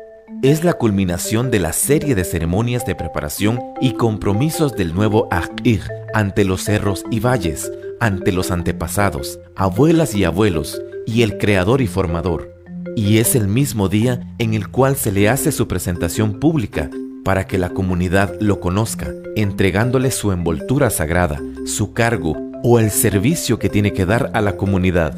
es la culminación de la serie de ceremonias de preparación y compromisos del nuevo Akir ante los cerros y valles, ante los antepasados, abuelas y abuelos, y el creador y formador. Y es el mismo día en el cual se le hace su presentación pública para que la comunidad lo conozca, entregándole su envoltura sagrada, su cargo o el servicio que tiene que dar a la comunidad.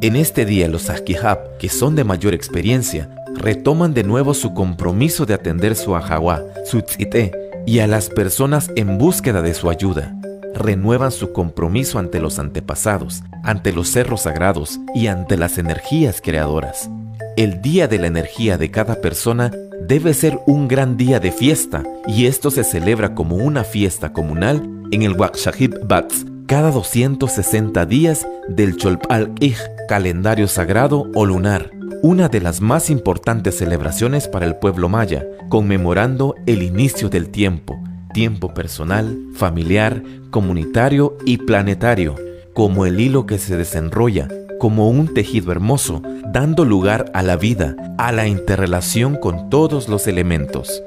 En este día los Ajkihab, que son de mayor experiencia, retoman de nuevo su compromiso de atender su ajawa, su tzite, y a las personas en búsqueda de su ayuda. Renuevan su compromiso ante los antepasados, ante los cerros sagrados y ante las energías creadoras. El día de la energía de cada persona debe ser un gran día de fiesta y esto se celebra como una fiesta comunal en el Wakshahib Bats, cada 260 días del Cholpal-Ij, calendario sagrado o lunar, una de las más importantes celebraciones para el pueblo maya, conmemorando el inicio del tiempo, tiempo personal, familiar, comunitario y planetario, como el hilo que se desenrolla, como un tejido hermoso, dando lugar a la vida, a la interrelación con todos los elementos.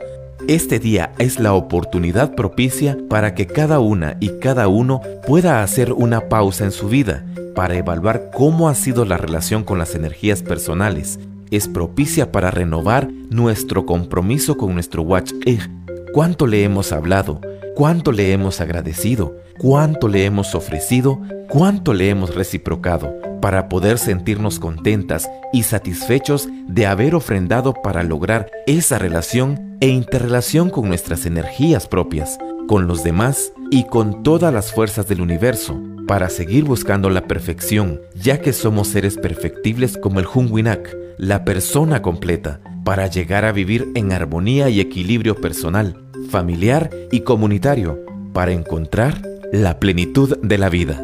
Este día es la oportunidad propicia para que cada una y cada uno pueda hacer una pausa en su vida para evaluar cómo ha sido la relación con las energías personales. Es propicia para renovar nuestro compromiso con nuestro Watch Egg. ¿Cuánto le hemos hablado? ¿Cuánto le hemos agradecido? ¿Cuánto le hemos ofrecido? ¿Cuánto le hemos reciprocado? para poder sentirnos contentas y satisfechos de haber ofrendado para lograr esa relación e interrelación con nuestras energías propias, con los demás y con todas las fuerzas del universo, para seguir buscando la perfección, ya que somos seres perfectibles como el Hunwinak, la persona completa, para llegar a vivir en armonía y equilibrio personal, familiar y comunitario, para encontrar la plenitud de la vida.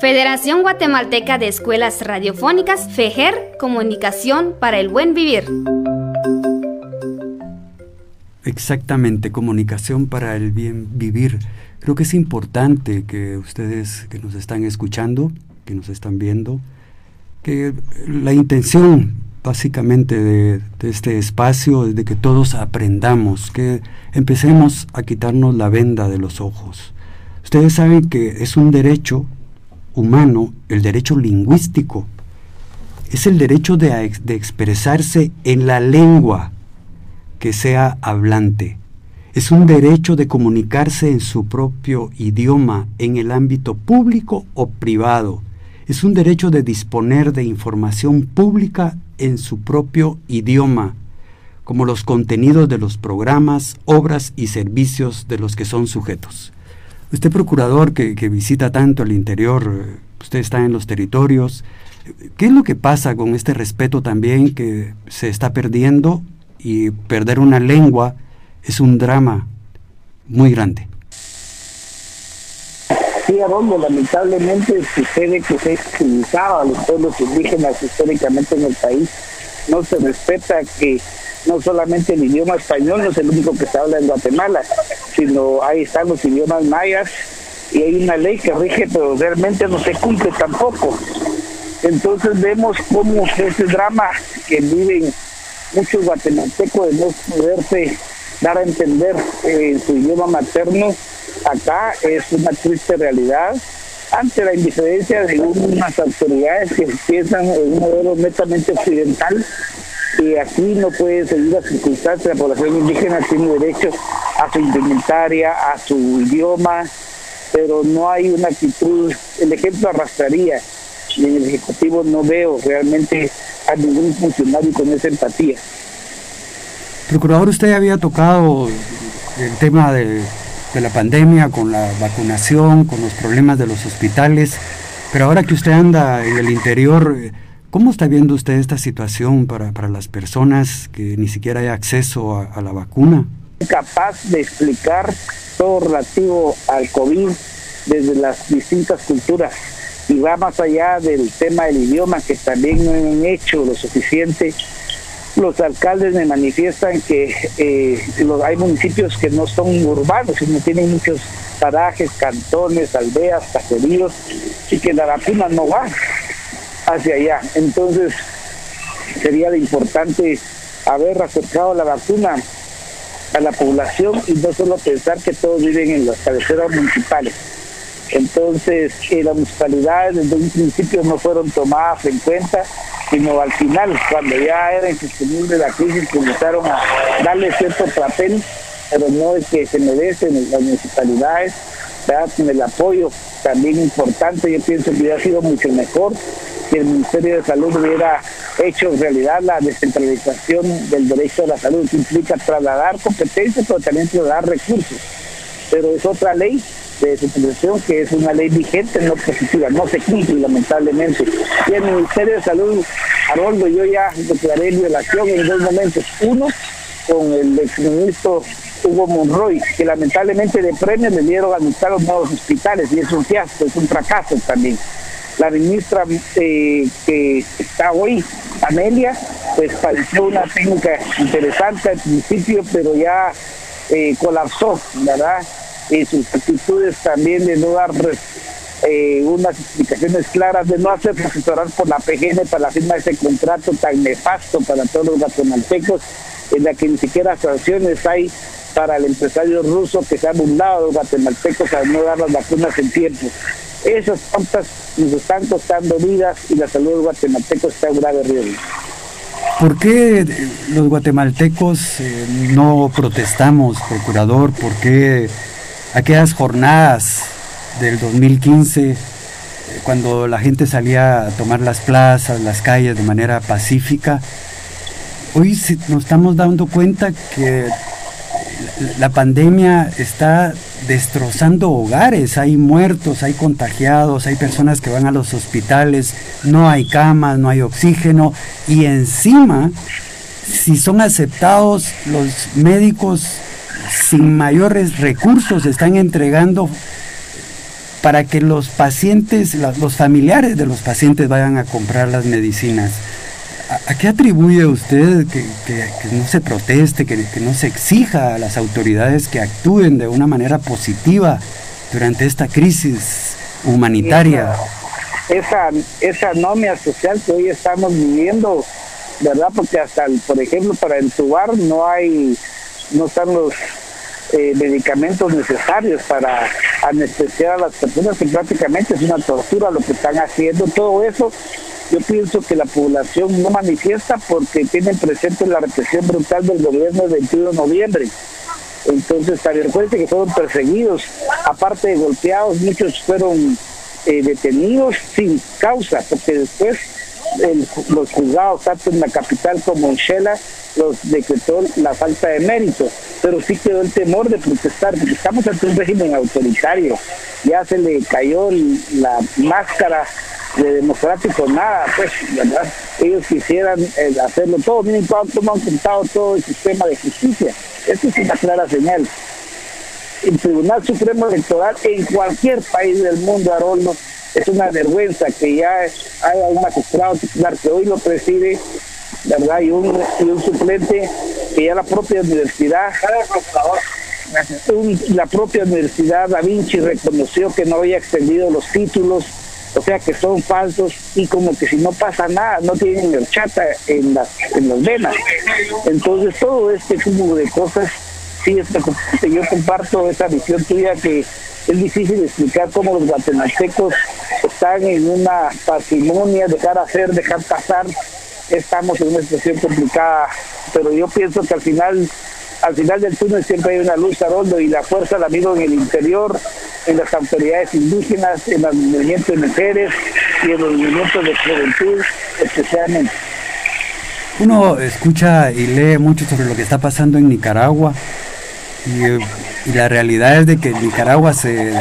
Federación Guatemalteca de Escuelas Radiofónicas, FEJER, Comunicación para el Buen Vivir. Exactamente, comunicación para el bien vivir. Creo que es importante que ustedes que nos están escuchando, que nos están viendo, que la intención básicamente de, este espacio es de que todos aprendamos, que empecemos a quitarnos la venda de los ojos. Ustedes saben que es un derecho humano, el derecho lingüístico, es el derecho de, de, expresarse en la lengua que sea hablante. Es un derecho de comunicarse en su propio idioma en el ámbito público o privado. Es un derecho de disponer de información pública en su propio idioma, como los contenidos de los programas, obras y servicios de los que son sujetos. Usted, procurador, que, visita tanto el interior, usted está en los territorios, ¿qué es lo que pasa con este respeto también que se está perdiendo y perder una lengua es un drama muy grande? Sí, Arondo, lamentablemente sucede que se utilizaba a los pueblos indígenas históricamente en el país. No se respeta que no solamente el idioma español no es el único que se habla en Guatemala, sino ahí están los idiomas mayas y hay una ley que rige, pero realmente no se cumple tampoco. Entonces vemos cómo ese drama que viven muchos guatemaltecos de no poderse dar a entender en su idioma materno, acá es una triste realidad ante la indiferencia de unas autoridades que piensan en un modelo netamente occidental y aquí no puede seguir las circunstancias, la población indígena tiene derecho a su indumentaria, a su idioma, pero no hay una actitud, el ejemplo arrastraría, y en el Ejecutivo no veo realmente a ningún funcionario con esa empatía. Procurador, usted había tocado el tema de, la pandemia con la vacunación, con los problemas de los hospitales, pero ahora que usted anda en el interior, ¿cómo está viendo usted esta situación para, las personas que ni siquiera hay acceso a, a la vacuna? Capaz de explicar todo relativo al COVID desde las distintas culturas y va más allá del tema del idioma que también no han hecho lo suficiente. Los alcaldes me manifiestan que eh, hay municipios que no son urbanos, sino tienen muchos parajes, cantones, aldeas, caseríos, y que la vacuna no va hacia allá. Entonces, sería de importante haber acercado la vacuna a la población y no solo pensar que todos viven en las cabeceras municipales. Entonces, eh, las municipalidades desde un principio no fueron tomadas en cuenta, sino al final, cuando ya era insostenible la crisis, comenzaron a darle cierto papel, pero no es que se merecen las municipalidades, con el apoyo también importante, yo pienso que hubiera sido mucho mejor que el Ministerio de Salud hubiera hecho realidad la descentralización del derecho a la salud, que implica trasladar competencias, pero también trasladar recursos. Pero es otra ley de descentralización que es una ley vigente, no positiva, no se cumple lamentablemente. Y el Ministerio de Salud, Aroldo, yo ya declaré violación en dos momentos. Uno, con el exministro Hugo Monroy, que lamentablemente de premio le dieron a administrar los nuevos hospitales y es un fiasco, es un fracaso también. La ministra eh, que está hoy, Amelia, pues pareció una técnica interesante al principio, pero ya eh, colapsó, ¿verdad? Y sus actitudes también de no dar eh, unas explicaciones claras, de no hacer asesorar por la PGN para la firma de ese contrato tan nefasto para todos los guatemaltecos, en la que ni siquiera sanciones hay para el empresario ruso que se ha burlado de los guatemaltecos al no dar las vacunas en tiempo. Esas tantas nos están costando vidas y la salud de guatemaltecos está en grave riesgo. ¿Por qué los guatemaltecos eh, no protestamos, procurador? ¿Por qué aquellas jornadas del 2015, eh, cuando la gente salía a tomar las plazas, las calles de manera pacífica, hoy nos estamos dando cuenta que la pandemia está destrozando hogares, hay muertos, hay contagiados, hay personas que van a los hospitales, no hay camas, no hay oxígeno y encima, si son aceptados los médicos sin mayores recursos están entregando para que los pacientes, los familiares de los pacientes vayan a comprar las medicinas. ¿A, qué atribuye usted que, no se proteste, que, no se exija a las autoridades que actúen de una manera positiva durante esta crisis humanitaria? Esa, esa anomia social que hoy estamos viviendo, ¿verdad? Porque hasta, por ejemplo, para entubar no hay, no están los eh, medicamentos necesarios para anestesiar a las personas, que prácticamente es una tortura lo que están haciendo. Todo eso yo pienso que la población no manifiesta porque tienen presente la represión brutal del gobierno del 21 de noviembre. Entonces, también recuerde que fueron perseguidos, aparte de golpeados, muchos fueron eh, detenidos sin causa, porque después los juzgados, tanto en la capital como en Shela, los decretó la falta de mérito, pero sí quedó el temor de protestar, porque estamos ante un régimen autoritario, ya se le cayó la máscara de democrático nada, pues, ¿verdad? Ellos quisieran eh, hacerlo todo, miren cómo han contado todo el sistema de justicia. Esto es una clara señal. El Tribunal Supremo Electoral en cualquier país del mundo, Aroldo, es una vergüenza que ya haya un magistrado titular que hoy lo preside, ¿verdad? Y un, y un suplente que ya la propia universidad, la propia universidad Da Vinci reconoció que no había extendido los títulos o sea que son falsos y como que si no pasa nada, no tienen horchata en las, en las venas. Entonces todo este tipo de cosas sí es preocupante. Yo comparto esa visión tuya que es difícil explicar cómo los guatemaltecos están en una patrimonio, dejar hacer, dejar pasar. Estamos en una situación complicada, pero yo pienso que al final al final del túnel siempre hay una luz, Haroldo, y la fuerza la miro en el interior, en las autoridades indígenas, en los movimientos de mujeres y en los movimientos de juventud especialmente. Uno escucha y lee mucho sobre lo que está pasando en Nicaragua y, la realidad es de que en Nicaragua se,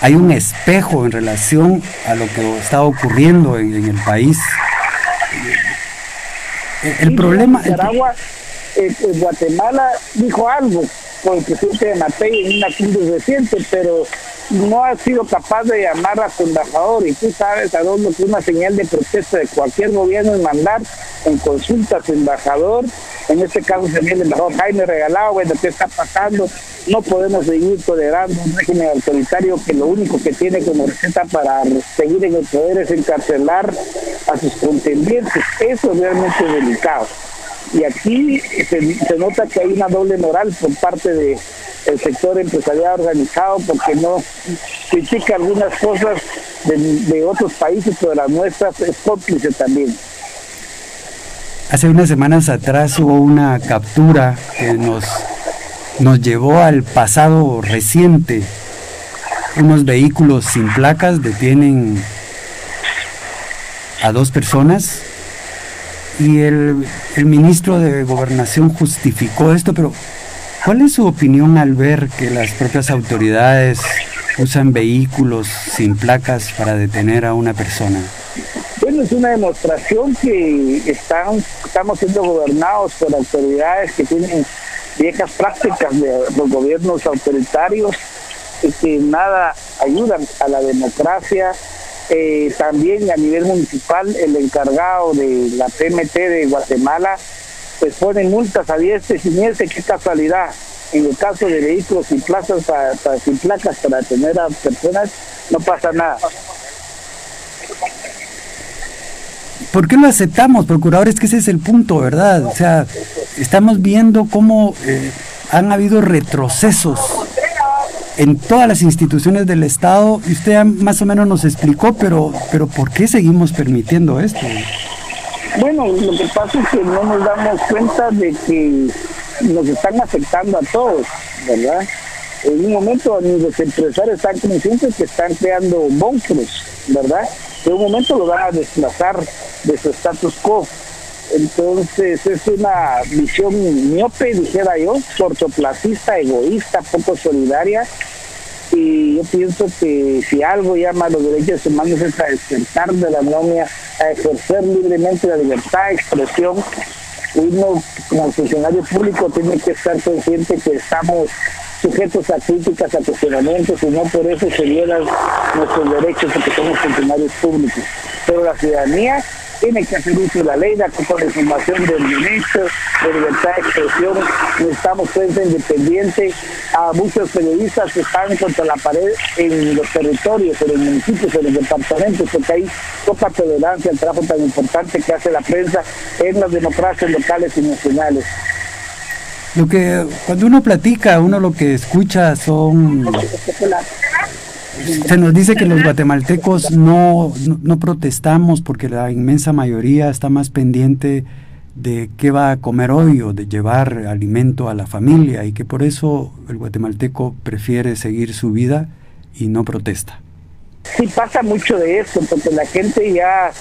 hay un espejo en relación a lo que está ocurriendo en, el país. El, problema... Nicaragua, eh, Guatemala dijo algo con el presidente de Matei en una cumbre reciente, pero no ha sido capaz de llamar a su embajador y tú sabes a dónde que una señal de protesta de cualquier gobierno es mandar en consulta a su embajador, en este caso sería el embajador Jaime Regalado, bueno, ¿qué está pasando? No podemos seguir tolerando un régimen autoritario que lo único que tiene como receta para seguir en el poder es encarcelar a sus contendientes. Eso es realmente delicado. Y aquí se, nota que hay una doble moral por parte de el sector empresarial organizado porque no critica algunas cosas de, otros países, pero las nuestras es cómplice también. Hace unas semanas atrás hubo una captura que nos, nos llevó al pasado reciente. Unos vehículos sin placas detienen a dos personas y el, el ministro de Gobernación justificó esto, pero ¿cuál es su opinión al ver que las propias autoridades usan vehículos sin placas para detener a una persona? Bueno, es una demostración que están, estamos siendo gobernados por autoridades que tienen viejas prácticas de los gobiernos autoritarios y que nada ayudan a la democracia eh, también a nivel municipal el encargado de la PMT de Guatemala pues pone multas a diestra y siniestra, qué casualidad. En el caso de vehículos sin plazas para, sin placas para tener a personas, no pasa nada. ¿Por qué lo aceptamos, procuradores? Que ese es el punto, ¿verdad? O sea, estamos viendo cómo eh, han habido retrocesos en todas las instituciones del Estado, y usted más o menos nos explicó, pero, pero ¿por qué seguimos permitiendo esto? Bueno, lo que pasa es que no nos damos cuenta de que nos están afectando a todos, ¿verdad? En un momento los empresarios están conscientes que están creando monstruos, ¿verdad? En un momento lo van a desplazar de su status quo. Entonces es una visión miope, dijera yo, cortoplacista, egoísta, poco solidaria. Y yo pienso que si algo llama a los derechos humanos es a despertar de la anomia, a ejercer libremente la libertad de expresión. Uno como funcionario público tiene que estar consciente que estamos sujetos a críticas, a cuestionamientos, y no por eso se violan nuestros derechos porque somos funcionarios públicos. Pero la ciudadanía tiene que hacer uso de la ley, de acuerdo a la información del derecho, de libertad de expresión, necesitamos prensa independiente, a muchos periodistas que están contra la pared en los territorios, en los municipios, en los departamentos, porque hay poca tolerancia al trabajo tan importante que hace la prensa en las democracias locales y nacionales. Lo que cuando uno platica, uno lo que escucha son se nos dice que los guatemaltecos no, no, protestamos porque la inmensa mayoría está más pendiente de qué va a comer hoy o de llevar alimento a la familia y que por eso el guatemalteco prefiere seguir su vida y no protesta. Sí, pasa mucho de eso, porque la gente ya,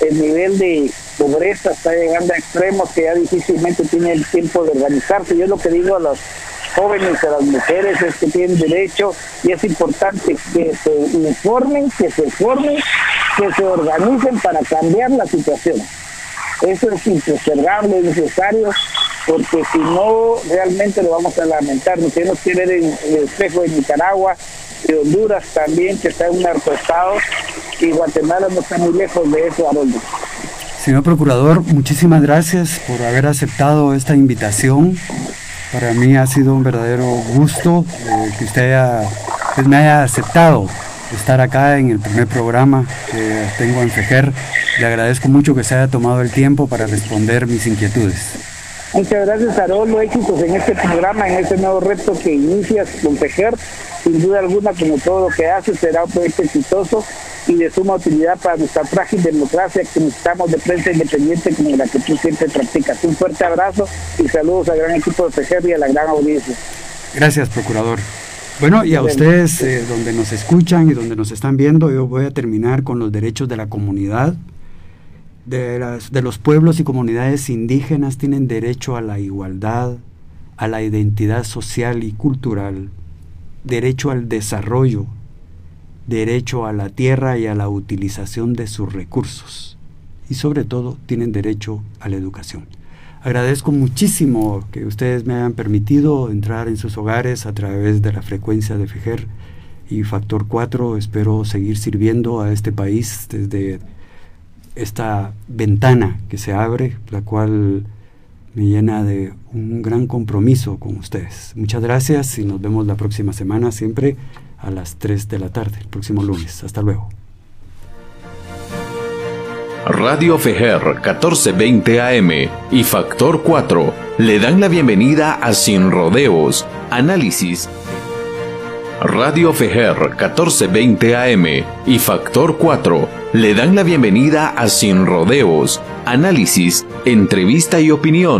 el nivel de pobreza está llegando a extremos que ya difícilmente tiene el tiempo de organizarse. Yo lo que digo a los jóvenes, a las mujeres es que tienen derecho y es importante que se informen, que se formen, que se organicen para cambiar la situación. Eso es impostergable, es necesario, porque si no, realmente lo vamos a lamentar. Nos tenemos que ver en, el espejo de Nicaragua, de Honduras también, que está en un narcoestado, y Guatemala no está muy lejos de eso, Haroldo. Señor Procurador, muchísimas gracias por haber aceptado esta invitación para mí ha sido un verdadero gusto eh, que usted pues, me haya aceptado estar acá en el primer programa que tengo en FEJER. Le agradezco mucho que se haya tomado el tiempo para responder mis inquietudes. Muchas gracias, Arolo. Éxitos en este programa, en este nuevo reto que inicias con Fejer. Sin duda alguna, como todo lo que haces, será un proyecto exitoso y de suma utilidad para nuestra frágil democracia que necesitamos de prensa independiente como la que tú siempre practicas. Un fuerte abrazo y saludos al gran equipo de Fejer y a la gran audiencia. Gracias, procurador. Bueno, y a ustedes eh, donde nos escuchan y donde nos están viendo, yo voy a terminar con los derechos de la comunidad. De, las, de los pueblos y comunidades indígenas tienen derecho a la igualdad, a la identidad social y cultural, derecho al desarrollo, derecho a la tierra y a la utilización de sus recursos. Y sobre todo tienen derecho a la educación. Agradezco muchísimo que ustedes me hayan permitido entrar en sus hogares a través de la frecuencia de FIGER y Factor 4. Espero seguir sirviendo a este país desde esta ventana que se abre, la cual me llena de un gran compromiso con ustedes. Muchas gracias y nos vemos la próxima semana, siempre a las 3 de la tarde, el próximo lunes. Hasta luego. Radio Fejer 1420 AM y Factor 4 le dan la bienvenida a Sin Rodeos, Análisis. Radio Fejer 1420 AM y Factor 4 le dan la bienvenida a Sin Rodeos, Análisis, Entrevista y Opinión.